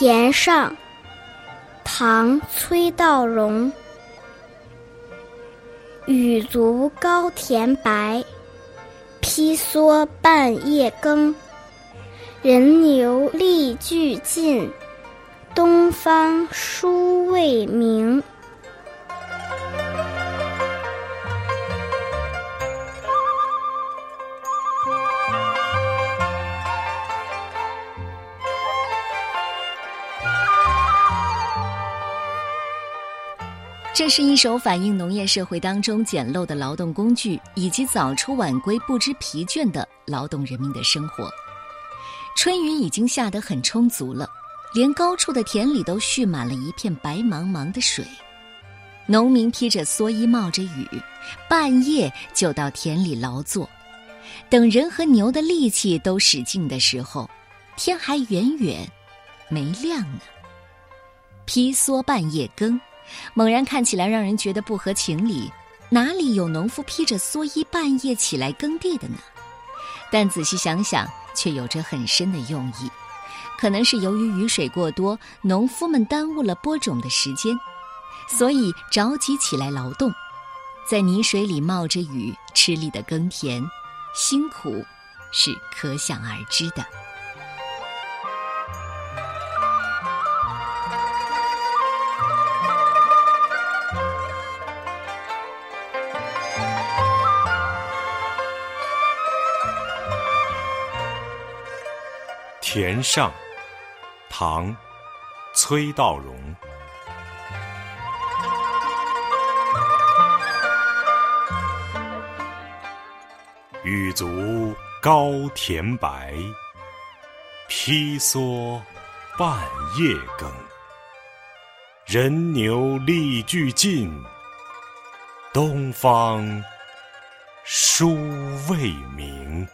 田上，唐·崔道融。雨足高田白，披蓑半夜耕。人牛力俱尽，东方殊未明。这是一首反映农业社会当中简陋的劳动工具以及早出晚归不知疲倦的劳动人民的生活。春雨已经下得很充足了，连高处的田里都蓄满了一片白茫茫的水。农民披着蓑衣，冒着雨，半夜就到田里劳作。等人和牛的力气都使尽的时候，天还远远没亮呢。披蓑半夜耕。猛然看起来让人觉得不合情理，哪里有农夫披着蓑衣半夜起来耕地的呢？但仔细想想，却有着很深的用意。可能是由于雨水过多，农夫们耽误了播种的时间，所以着急起来劳动，在泥水里冒着雨吃力的耕田，辛苦是可想而知的。田上，唐，崔道融。雨足高田白，披蓑半夜耕。人牛力俱尽，东方殊未明。